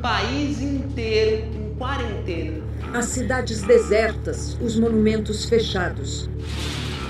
país inteiro em quarentena. As cidades desertas, os monumentos fechados.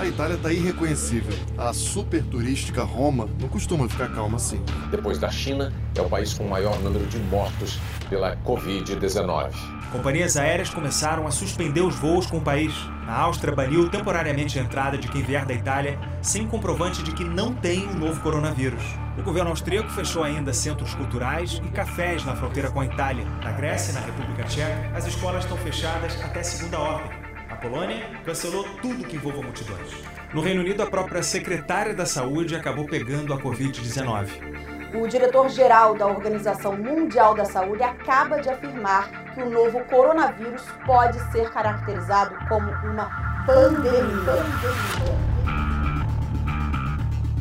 A Itália está irreconhecível. A super turística Roma não costuma ficar calma assim. Depois da China, é o país com o maior número de mortos pela Covid-19. Companhias aéreas começaram a suspender os voos com o país. A Áustria baniu temporariamente a entrada de quem vier da Itália sem comprovante de que não tem o novo coronavírus. O governo austríaco fechou ainda centros culturais e cafés na fronteira com a Itália. Na Grécia e na República Tcheca, as escolas estão fechadas até segunda ordem. A Polônia cancelou tudo que envolva multidões. No Reino Unido, a própria secretária da Saúde acabou pegando a Covid-19. O diretor-geral da Organização Mundial da Saúde acaba de afirmar que o novo coronavírus pode ser caracterizado como uma pandemia.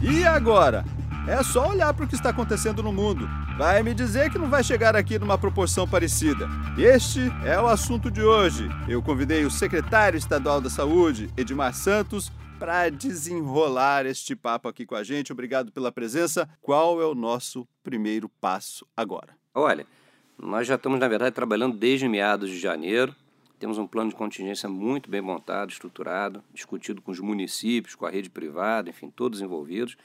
E agora? É só olhar para o que está acontecendo no mundo. Vai me dizer que não vai chegar aqui numa proporção parecida. Este é o assunto de hoje. Eu convidei o secretário estadual da Saúde, Edmar Santos, para desenrolar este papo aqui com a gente. Obrigado pela presença. Qual é o nosso primeiro passo agora? Olha, nós já estamos, na verdade, trabalhando desde meados de janeiro. Temos um plano de contingência muito bem montado, estruturado, discutido com os municípios, com a rede privada, enfim, todos envolvidos.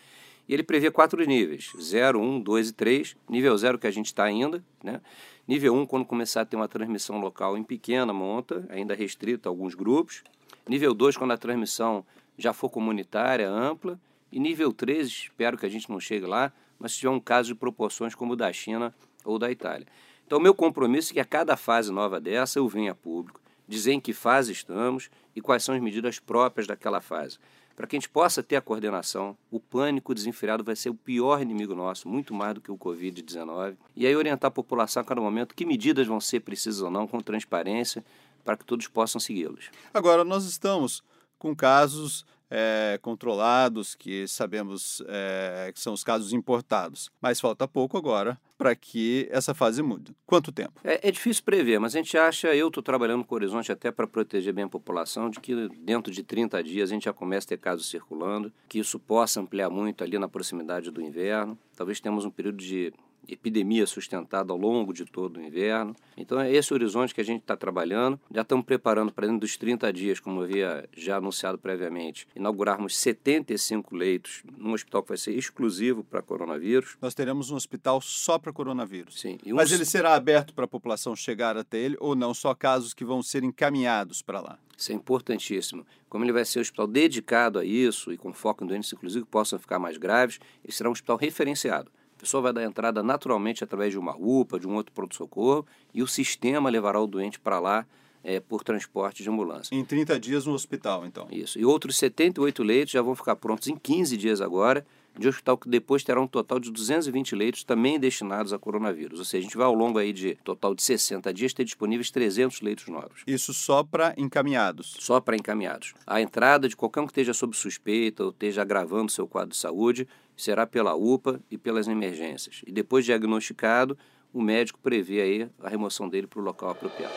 E ele prevê quatro níveis: 0, 1, 2 e 3. Nível 0 que a gente está ainda. Né? Nível 1, um, quando começar a ter uma transmissão local em pequena monta, ainda restrita a alguns grupos. Nível 2, quando a transmissão já for comunitária, ampla. E nível 3, espero que a gente não chegue lá, mas se tiver um caso de proporções como o da China ou da Itália. Então, meu compromisso é que a cada fase nova dessa eu venha a público, dizer em que fase estamos e quais são as medidas próprias daquela fase para que a gente possa ter a coordenação. O pânico desenfreado vai ser o pior inimigo nosso, muito mais do que o Covid-19. E aí orientar a população a cada momento que medidas vão ser precisas ou não, com transparência, para que todos possam segui-los. Agora, nós estamos com casos é, controlados, que sabemos é, que são os casos importados. Mas falta pouco agora para que essa fase mude. Quanto tempo? É, é difícil prever, mas a gente acha, eu estou trabalhando com o Horizonte até para proteger bem a população, de que dentro de 30 dias a gente já comece a ter casos circulando, que isso possa ampliar muito ali na proximidade do inverno. Talvez tenhamos um período de epidemia sustentada ao longo de todo o inverno. Então é esse horizonte que a gente está trabalhando. Já estamos preparando para dentro dos 30 dias, como eu havia já anunciado previamente, inaugurarmos 75 leitos num hospital que vai ser exclusivo para coronavírus. Nós teremos um hospital só para coronavírus. Sim. Um... Mas ele será aberto para a população chegar até ele ou não? Só casos que vão ser encaminhados para lá? Isso é importantíssimo. Como ele vai ser um hospital dedicado a isso e com foco em doenças, inclusive, que possam ficar mais graves, ele será um hospital referenciado pessoa vai dar entrada naturalmente através de uma UPA, de um outro pronto-socorro, e o sistema levará o doente para lá é, por transporte de ambulância. Em 30 dias no hospital, então. Isso. E outros 78 leitos já vão ficar prontos em 15 dias agora, de hospital que depois terá um total de 220 leitos também destinados a coronavírus. Ou seja, a gente vai ao longo aí de total de 60 dias ter disponíveis 300 leitos novos. Isso só para encaminhados? Só para encaminhados. A entrada de qualquer um que esteja sob suspeita ou esteja agravando seu quadro de saúde será pela UPA e pelas emergências. E depois diagnosticado, o médico prevê aí a remoção dele para o local apropriado.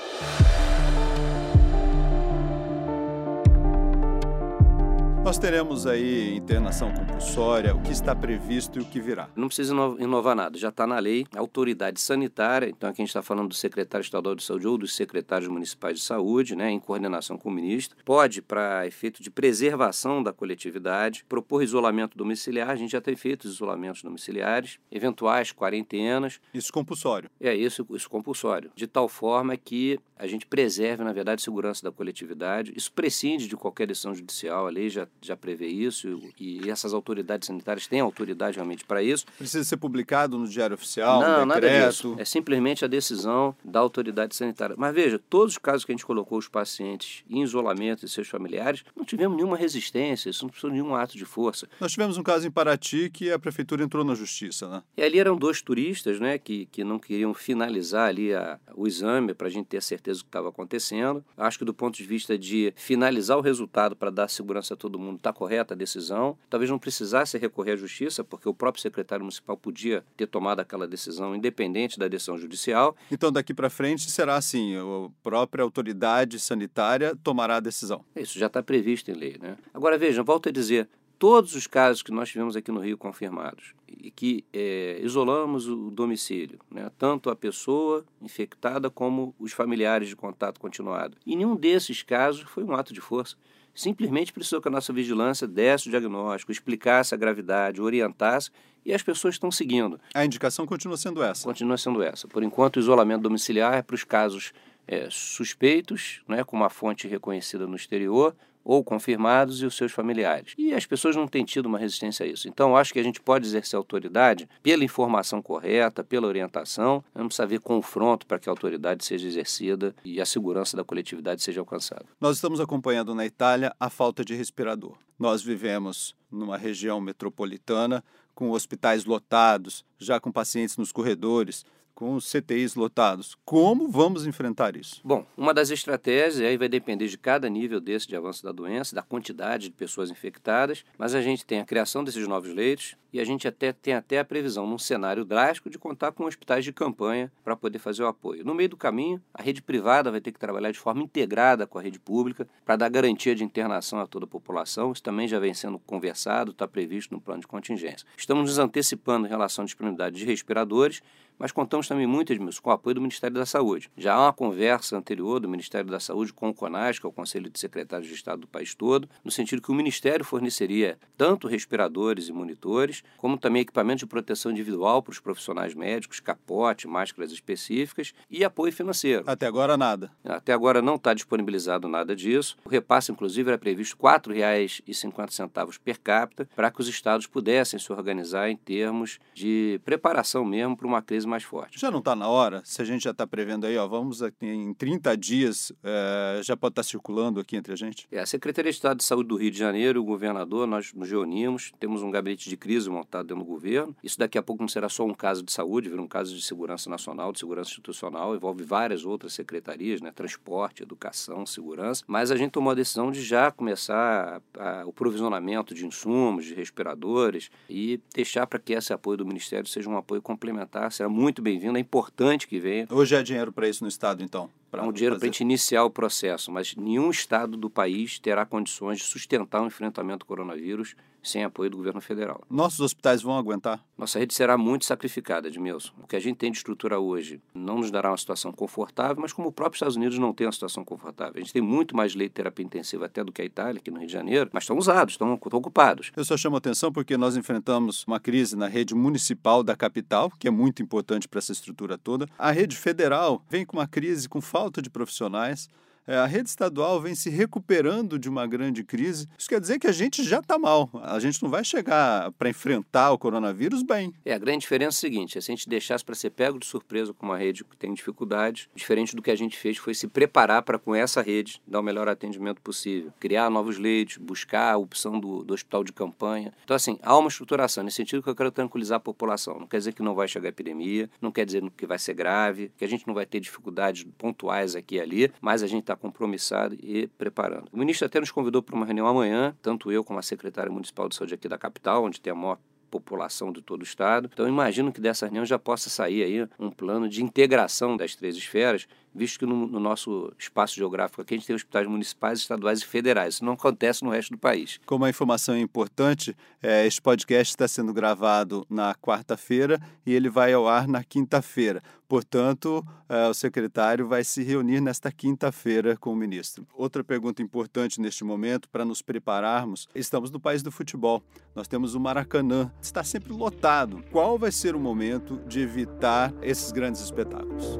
Nós teremos aí internação compulsória, o que está previsto e o que virá. Não precisa inovar nada, já está na lei. A autoridade sanitária, então aqui a gente está falando do secretário estadual de saúde ou dos secretários municipais de saúde, né, em coordenação com o ministro, pode, para efeito de preservação da coletividade, propor isolamento domiciliar. A gente já tem feito isolamentos domiciliares, eventuais quarentenas. Isso compulsório. É, isso, isso compulsório. De tal forma que a gente preserve, na verdade, a segurança da coletividade. Isso prescinde de qualquer decisão judicial, a lei já já prevê isso e essas autoridades sanitárias têm autoridade realmente para isso. Precisa ser publicado no Diário Oficial, Não, um nada disso. É simplesmente a decisão da autoridade sanitária. Mas veja, todos os casos que a gente colocou os pacientes em isolamento e seus familiares, não tivemos nenhuma resistência, isso não precisou de nenhum ato de força. Nós tivemos um caso em Paraty que a prefeitura entrou na justiça, né? E ali eram dois turistas, né, que, que não queriam finalizar ali a, o exame para a gente ter certeza do que estava acontecendo. Acho que do ponto de vista de finalizar o resultado para dar segurança a todo mundo, está correta a decisão. Talvez não precisasse recorrer à justiça, porque o próprio secretário municipal podia ter tomado aquela decisão independente da decisão judicial. Então, daqui para frente, será assim: a própria autoridade sanitária tomará a decisão. Isso já está previsto em lei. Né? Agora, vejam, volto a dizer: todos os casos que nós tivemos aqui no Rio confirmados e que é, isolamos o domicílio, né, tanto a pessoa infectada como os familiares de contato continuado. E nenhum desses casos foi um ato de força. Simplesmente precisou que a nossa vigilância desse o diagnóstico, explicasse a gravidade, orientasse, e as pessoas estão seguindo. A indicação continua sendo essa? Continua sendo essa. Por enquanto, o isolamento domiciliar é para os casos é, suspeitos, né, com uma fonte reconhecida no exterior, ou confirmados e os seus familiares. E as pessoas não têm tido uma resistência a isso. Então, acho que a gente pode exercer autoridade pela informação correta, pela orientação, precisa haver confronto para que a autoridade seja exercida e a segurança da coletividade seja alcançada. Nós estamos acompanhando na Itália a falta de respirador. Nós vivemos numa região metropolitana com hospitais lotados, já com pacientes nos corredores, com os CTIs lotados. Como vamos enfrentar isso? Bom, uma das estratégias, aí vai depender de cada nível desse de avanço da doença, da quantidade de pessoas infectadas, mas a gente tem a criação desses novos leitos e a gente até tem até a previsão, num cenário drástico, de contar com hospitais de campanha para poder fazer o apoio. No meio do caminho, a rede privada vai ter que trabalhar de forma integrada com a rede pública para dar garantia de internação a toda a população. Isso também já vem sendo conversado, está previsto no plano de contingência. Estamos nos antecipando em relação à disponibilidade de respiradores mas contamos também muito, Edmilson, com o apoio do Ministério da Saúde. Já há uma conversa anterior do Ministério da Saúde com o CONAS, que é o Conselho de Secretários de Estado do país todo, no sentido que o Ministério forneceria tanto respiradores e monitores, como também equipamento de proteção individual para os profissionais médicos, capote, máscaras específicas e apoio financeiro. Até agora nada. Até agora não está disponibilizado nada disso. O repasse, inclusive, era previsto R$ 4,50 per capita para que os estados pudessem se organizar em termos de preparação mesmo para uma crise mais forte. Já não está na hora? Se a gente já está prevendo aí, ó, vamos aqui, em 30 dias, é, já pode estar tá circulando aqui entre a gente? É, a Secretaria de Estado de Saúde do Rio de Janeiro, o governador, nós nos reunimos, temos um gabinete de crise montado dentro do governo. Isso daqui a pouco não será só um caso de saúde, vira um caso de segurança nacional, de segurança institucional, envolve várias outras secretarias, né, transporte, educação, segurança, mas a gente tomou a decisão de já começar a, a, o provisionamento de insumos, de respiradores e deixar para que esse apoio do Ministério seja um apoio complementar, será muito bem-vindo, é importante que venha. Hoje é dinheiro para isso no Estado, então? É um dinheiro para a gente iniciar o processo, mas nenhum Estado do país terá condições de sustentar o enfrentamento do coronavírus sem apoio do governo federal. Nossos hospitais vão aguentar? Nossa rede será muito sacrificada, Edmilson. O que a gente tem de estrutura hoje não nos dará uma situação confortável, mas como o próprio Estados Unidos não tem uma situação confortável. A gente tem muito mais leite de terapia intensiva até do que a Itália, aqui no Rio de Janeiro, mas estão usados, estão, estão ocupados. Eu só chamo a atenção porque nós enfrentamos uma crise na rede municipal da capital, que é muito importante para essa estrutura toda. A rede federal vem com uma crise com falta de profissionais. É, a rede estadual vem se recuperando de uma grande crise. Isso quer dizer que a gente já está mal. A gente não vai chegar para enfrentar o coronavírus bem. É, a grande diferença é a seguinte: é se a gente deixasse para ser pego de surpresa com uma rede que tem dificuldades, diferente do que a gente fez foi se preparar para, com essa rede, dar o melhor atendimento possível. Criar novos leitos, buscar a opção do, do hospital de campanha. Então, assim, há uma estruturação. Nesse sentido que eu quero tranquilizar a população. Não quer dizer que não vai chegar epidemia, não quer dizer que vai ser grave, que a gente não vai ter dificuldades pontuais aqui e ali, mas a gente está compromissado e preparando. O ministro até nos convidou para uma reunião amanhã, tanto eu como a secretária municipal de saúde aqui da capital, onde tem a maior população de todo o estado. Então imagino que dessa reunião já possa sair aí um plano de integração das três esferas visto que no, no, nosso espaço geográfico aqui a gente tem hospitais municipais, estaduais e federais. Isso não acontece no resto do país. Como a informação é importante, é, este podcast está sendo gravado na quarta-feira e ele vai ao ar na quinta-feira. Portanto, é, o secretário vai se reunir nesta quinta-feira com o ministro. Outra pergunta importante neste momento, para nos prepararmos: estamos no país do futebol. Nós temos o Maracanã, está sempre lotado. Qual vai ser o momento de evitar esses grandes espetáculos?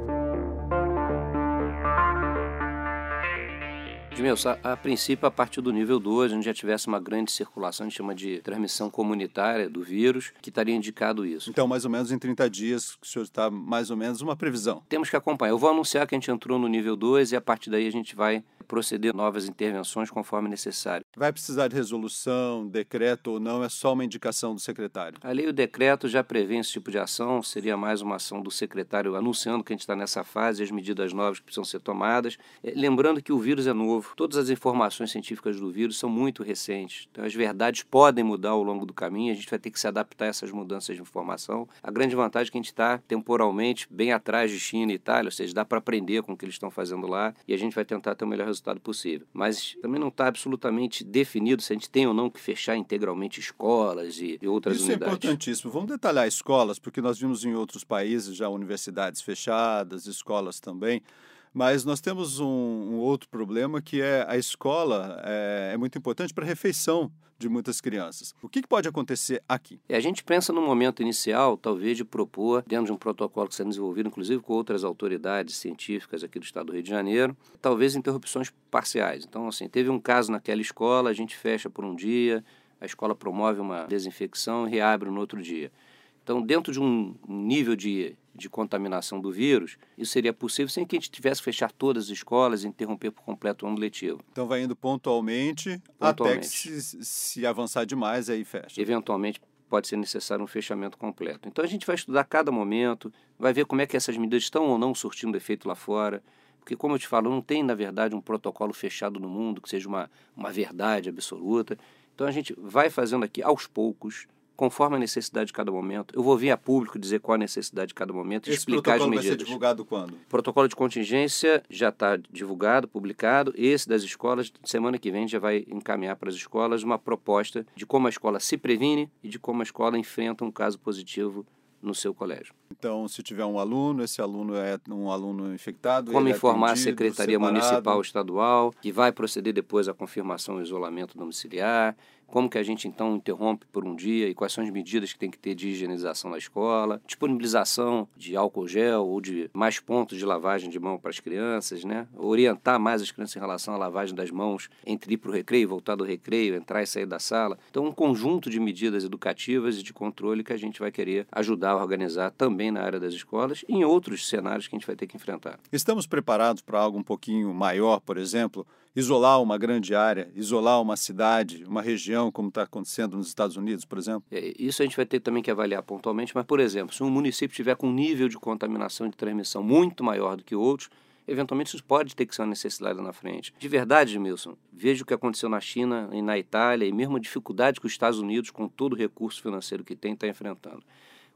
Edmilson, a, a princípio, a partir do nível 2, a gente já tivesse uma grande circulação, a gente chama de transmissão comunitária do vírus, que estaria indicado isso. Então, mais ou menos em 30 dias, o senhor está mais ou menos uma previsão. Temos que acompanhar. Eu vou anunciar que a gente entrou no nível 2 e a partir daí a gente vai proceder novas intervenções conforme necessário. Vai precisar de resolução, decreto ou não? É só uma indicação do secretário? A lei e o decreto já prevê esse tipo de ação, seria mais uma ação do secretário anunciando que a gente está nessa fase, as medidas novas que precisam ser tomadas. É, lembrando que o vírus é novo, todas as informações científicas do vírus são muito recentes, então as verdades podem mudar ao longo do caminho, a gente vai ter que se adaptar a essas mudanças de informação. A grande vantagem é que a gente está temporalmente bem atrás de China e Itália, ou seja, dá para aprender com o que eles estão fazendo lá e a gente vai tentar ter o melhor resultado possível. Mas também não está absolutamente definido se a gente tem ou não que fechar integralmente escolas e, e outras Isso unidades. é importantíssimo. Vamos detalhar escolas, porque nós vimos em outros países já universidades fechadas, escolas também. Mas nós temos um, um outro problema que é a escola é, é muito importante para a refeição de muitas crianças. O que, pode acontecer aqui? E a gente pensa no momento inicial, talvez, de propor, dentro de um protocolo que está desenvolvido, inclusive com outras autoridades científicas aqui do estado do Rio de Janeiro, talvez interrupções parciais. Então, assim, teve um caso naquela escola, a gente fecha por um dia, a escola promove uma desinfecção e reabre no outro dia. Então, dentro de um nível de, de contaminação do vírus, isso seria possível sem que a gente tivesse que fechar todas as escolas e interromper por completo o ano letivo. Então, vai indo pontualmente, Pontualmente. até que se, se avançar demais, aí fecha. Eventualmente, pode ser necessário um fechamento completo. Então, a gente vai estudar cada momento, vai ver como é que essas medidas estão ou não surtindo efeito lá fora. Porque, como eu te falo, não tem, na verdade, um protocolo fechado no mundo que seja uma, uma verdade absoluta. Então, a gente vai fazendo aqui aos poucos, conforme a necessidade de cada momento. Eu vou vir a público dizer qual a necessidade de cada momento e explicar as protocolo vai ser medidas. divulgado quando? Protocolo de contingência já está divulgado, publicado. Esse das escolas, semana que vem, a já vai encaminhar para as escolas uma proposta de como a escola se previne e de como a escola enfrenta um caso positivo no seu colégio. Então, se tiver um aluno, esse aluno é um aluno infectado. Como é informar a atendido, Secretaria separado. Municipal estadual, que vai proceder depois à confirmação e isolamento domiciliar, como que a gente então interrompe por um dia e quais são as medidas que tem que ter de higienização na escola, disponibilização de álcool gel ou de mais pontos de lavagem de mão para as crianças, né? Orientar mais as crianças em relação à lavagem das mãos entre ir para o recreio, voltar do recreio, entrar e sair da sala. Então, um conjunto de medidas educativas e de controle que a gente vai querer ajudar a organizar também na área das escolas e em outros cenários que a gente vai ter que enfrentar. Estamos preparados para algo um pouquinho maior, por exemplo, isolar uma grande área, isolar uma cidade, uma região, como está acontecendo nos Estados Unidos, por exemplo? É, Isso a gente vai ter também que avaliar pontualmente, mas, por exemplo, se um município tiver com um nível de contaminação de transmissão muito maior do que outros, eventualmente isso pode ter que ser uma necessidade na frente. De verdade, Edmilson, veja o que aconteceu na China e na Itália e mesmo a dificuldade que os Estados Unidos, com todo o recurso financeiro que tem, está enfrentando.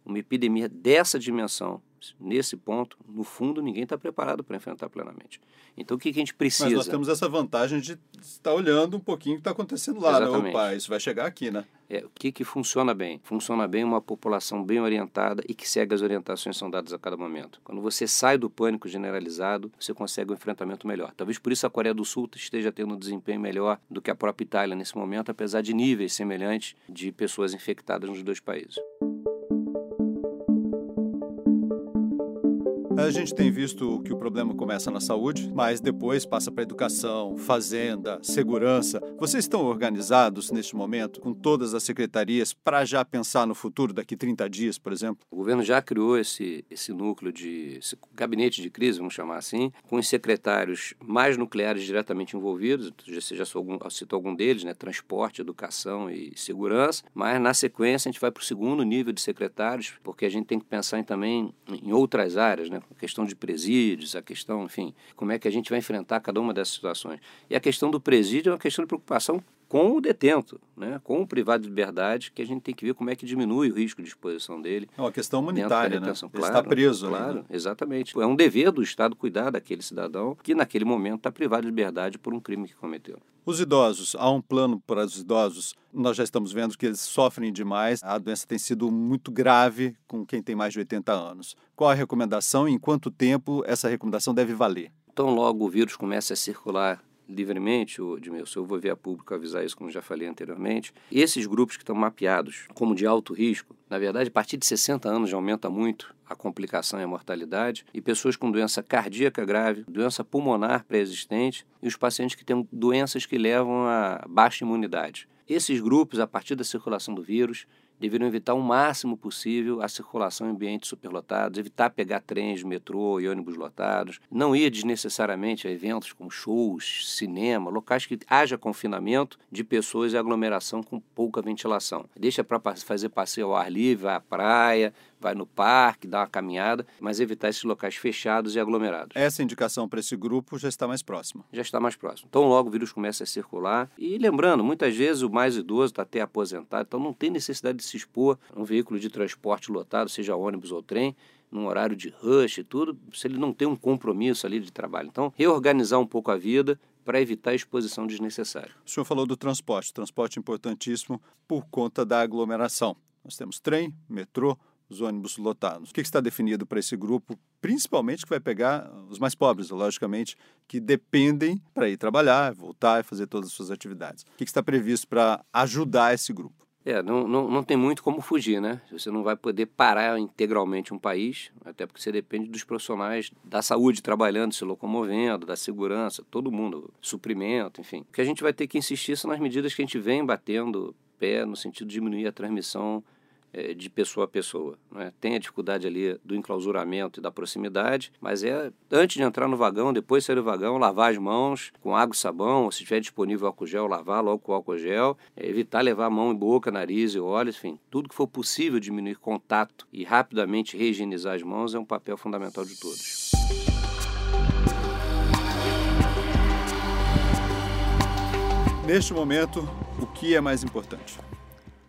Uma epidemia dessa dimensão, nesse ponto, no fundo, ninguém está preparado para enfrentar plenamente. Então, o que, que a gente precisa? Mas nós temos essa vantagem de estar olhando um pouquinho o que está acontecendo lá, né? Exatamente. Opa, isso vai chegar aqui, né? É, o que, que funciona bem? Funciona bem uma população bem orientada e que segue as orientações que são dadas a cada momento. Quando você sai do pânico generalizado, você consegue um enfrentamento melhor. Talvez por isso a Coreia do Sul esteja tendo um desempenho melhor do que a própria Itália nesse momento, apesar de níveis semelhantes de pessoas infectadas nos dois países. A gente tem visto que o problema começa na saúde, mas depois passa para educação, fazenda, segurança. Vocês estão organizados neste momento com todas as secretarias para já pensar no futuro daqui 30 dias, por exemplo? O governo já criou esse, esse núcleo de esse gabinete de crise, vamos chamar assim, com os secretários mais nucleares diretamente envolvidos. Você já algum, citou algum deles, né? Transporte, educação e segurança. Mas na sequência a gente vai para o segundo nível de secretários, porque a gente tem que pensar em, também em outras áreas, né? A questão de presídios, a questão, enfim, como é que a gente vai enfrentar cada uma dessas situações. E a questão do presídio é uma questão de preocupação com o detento, né? com o privado de liberdade, que a gente tem que ver como é que diminui o risco de exposição dele. É uma questão humanitária, né? detenção. Ele está preso Claro, né? exatamente. É um dever do Estado cuidar daquele cidadão que naquele momento está privado de liberdade por um crime que cometeu. Os idosos, há um plano para os idosos. Nós já estamos vendo que eles sofrem demais. A doença tem sido muito grave com quem tem mais de 80 anos. Qual a recomendação e em quanto tempo essa recomendação deve valer? Então, logo o vírus começa a circular livremente, o Edmilson, eu vou ver a público avisar isso, como já falei anteriormente. Esses grupos que estão mapeados como de alto risco, na verdade, a partir de 60 anos já aumenta muito a complicação e a mortalidade, e pessoas com doença cardíaca grave, doença pulmonar pré-existente e os pacientes que têm doenças que levam a baixa imunidade. Esses grupos, a partir da circulação do vírus, deveriam evitar o máximo possível a circulação em ambientes superlotados, evitar pegar trens, metrô e ônibus lotados, não ir desnecessariamente a eventos como shows, cinema, locais que haja confinamento de pessoas e aglomeração com pouca ventilação. Deixa para fazer passeio ao ar livre, à praia, vai no parque, dá uma caminhada, mas evitar esses locais fechados e aglomerados. Essa indicação para esse grupo já está mais próxima. Já está mais próximo. Então, logo o vírus começa a circular. E lembrando, muitas vezes o mais idoso está até aposentado, então não tem necessidade de se expor a um veículo de transporte lotado, seja ônibus ou trem, num horário de rush e tudo, se ele não tem um compromisso ali de trabalho. Então, reorganizar um pouco a vida, para evitar a exposição desnecessária. O senhor falou do transporte, transporte importantíssimo por conta da aglomeração. Nós temos trem, metrô, os ônibus lotados. O que está definido para esse grupo, principalmente que vai pegar os mais pobres, logicamente, que dependem para ir trabalhar, voltar e fazer todas as suas atividades? O que está previsto para ajudar esse grupo? É, não, não, não tem muito como fugir, né? Você não vai poder parar integralmente um país, até porque você depende dos profissionais da saúde trabalhando, se locomovendo, da segurança, todo mundo, suprimento, enfim. O que a gente vai ter que insistir são nas medidas que a gente vem batendo pé no sentido de diminuir a transmissão é, de pessoa a pessoa. Né? Tem a dificuldade ali do enclausuramento e da proximidade, mas é antes de entrar no vagão, depois de sair do vagão, lavar as mãos com água e sabão, ou se tiver disponível álcool gel, lavar logo com álcool gel, é, evitar levar a mão em boca, nariz e olhos, enfim, tudo que for possível diminuir contato e rapidamente reigienizar as mãos é um papel fundamental de todos. Neste momento, o que é mais importante?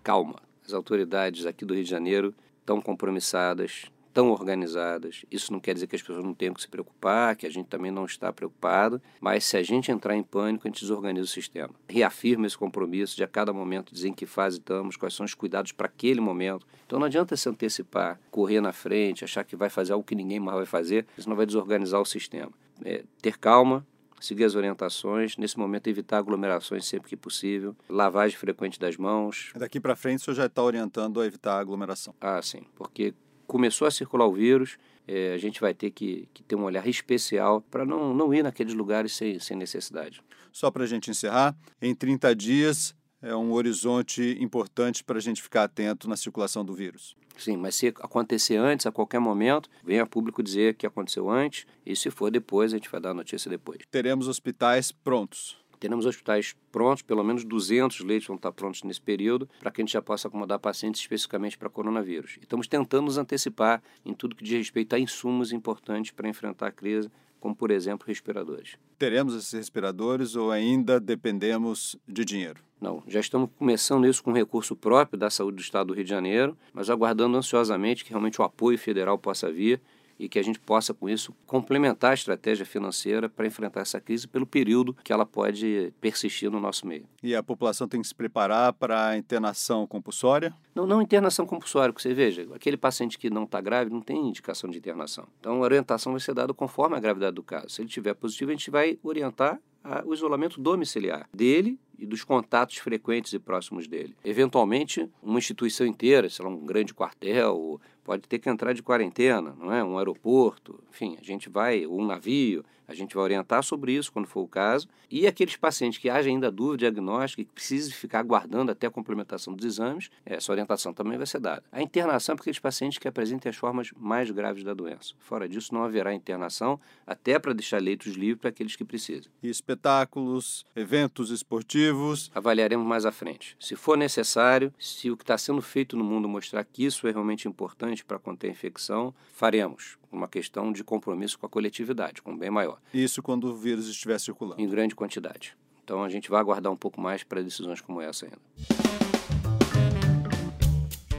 Calma as autoridades aqui do Rio de Janeiro estão compromissadas, tão organizadas. Isso não quer dizer que as pessoas não tenham que se preocupar, que a gente também não está preocupado, mas se a gente entrar em pânico, a gente desorganiza o sistema. Reafirma esse compromisso de a cada momento dizer em que fase estamos, quais são os cuidados para aquele momento. Então não adianta se antecipar, correr na frente, achar que vai fazer algo que ninguém mais vai fazer, isso não vai desorganizar o sistema. É, ter calma, seguir as orientações, nesse momento evitar aglomerações sempre que possível, lavagem frequente das mãos. Daqui para frente o senhor já está orientando a evitar a aglomeração. Ah, sim, porque começou a circular o vírus, é, a gente vai ter que, que, ter um olhar especial para não, não ir naqueles lugares sem, sem necessidade. Só para a gente encerrar, em 30 dias é um horizonte importante para a gente ficar atento na circulação do vírus. Sim, mas se acontecer antes, a qualquer momento, venha público dizer que aconteceu antes, e se for depois, a gente vai dar a notícia depois. Teremos hospitais prontos. Teremos hospitais prontos, pelo menos 200 leitos vão estar prontos nesse período, para que a gente já possa acomodar pacientes especificamente para coronavírus. E estamos tentando nos antecipar em tudo que diz respeito a insumos importantes para enfrentar a crise, como, por exemplo, respiradores. Teremos esses respiradores ou ainda dependemos de dinheiro? Não, já estamos começando isso com recurso próprio da saúde do Estado do Rio de Janeiro, mas aguardando ansiosamente que realmente o apoio federal possa vir e que a gente possa, com isso, complementar a estratégia financeira para enfrentar essa crise pelo período que ela pode persistir no nosso meio. E a população tem que se preparar para a internação compulsória? Não, não internação compulsória, porque você veja, aquele paciente que não está grávido não tem indicação de internação. Então, a orientação vai ser dada conforme a gravidade do caso. Se ele tiver positivo, a gente vai orientar o isolamento domiciliar dele e dos contatos frequentes e próximos dele. Eventualmente, uma instituição inteira, sei lá, um grande quartel, pode ter que entrar de quarentena, não é? Um aeroporto, enfim, a gente vai, ou um navio, a gente vai orientar sobre isso quando for o caso. E aqueles pacientes que haja ainda dúvida diagnóstica e que precise ficar aguardando até a complementação dos exames, essa orientação também vai ser dada. A internação é para aqueles pacientes que apresentem as formas mais graves da doença. Fora disso, não haverá internação, até para deixar leitos livres para aqueles que precisam. E espetáculos, eventos esportivos? Avaliaremos mais à frente. Se for necessário, se o que está sendo feito no mundo mostrar que isso é realmente importante para conter a infecção, faremos uma questão de compromisso com a coletividade, com um bem maior. Isso quando o vírus estiver circulando. Em grande quantidade. Então a gente vai aguardar um pouco mais para decisões como essa ainda.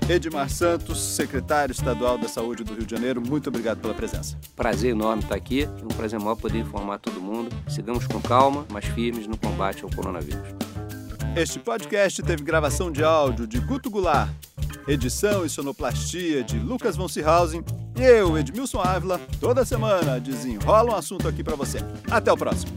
Edmar Santos, secretário estadual da Saúde do Rio de Janeiro, muito obrigado pela presença. Prazer enorme estar aqui, um prazer maior poder informar todo mundo. Sigamos com calma, mas firmes no combate ao coronavírus. Este podcast teve gravação de áudio de Guto Goulart, edição e sonoplastia de Lucas von Seehausen e eu, Edmilson Ávila, toda semana desenrola um assunto aqui para você. Até o próximo.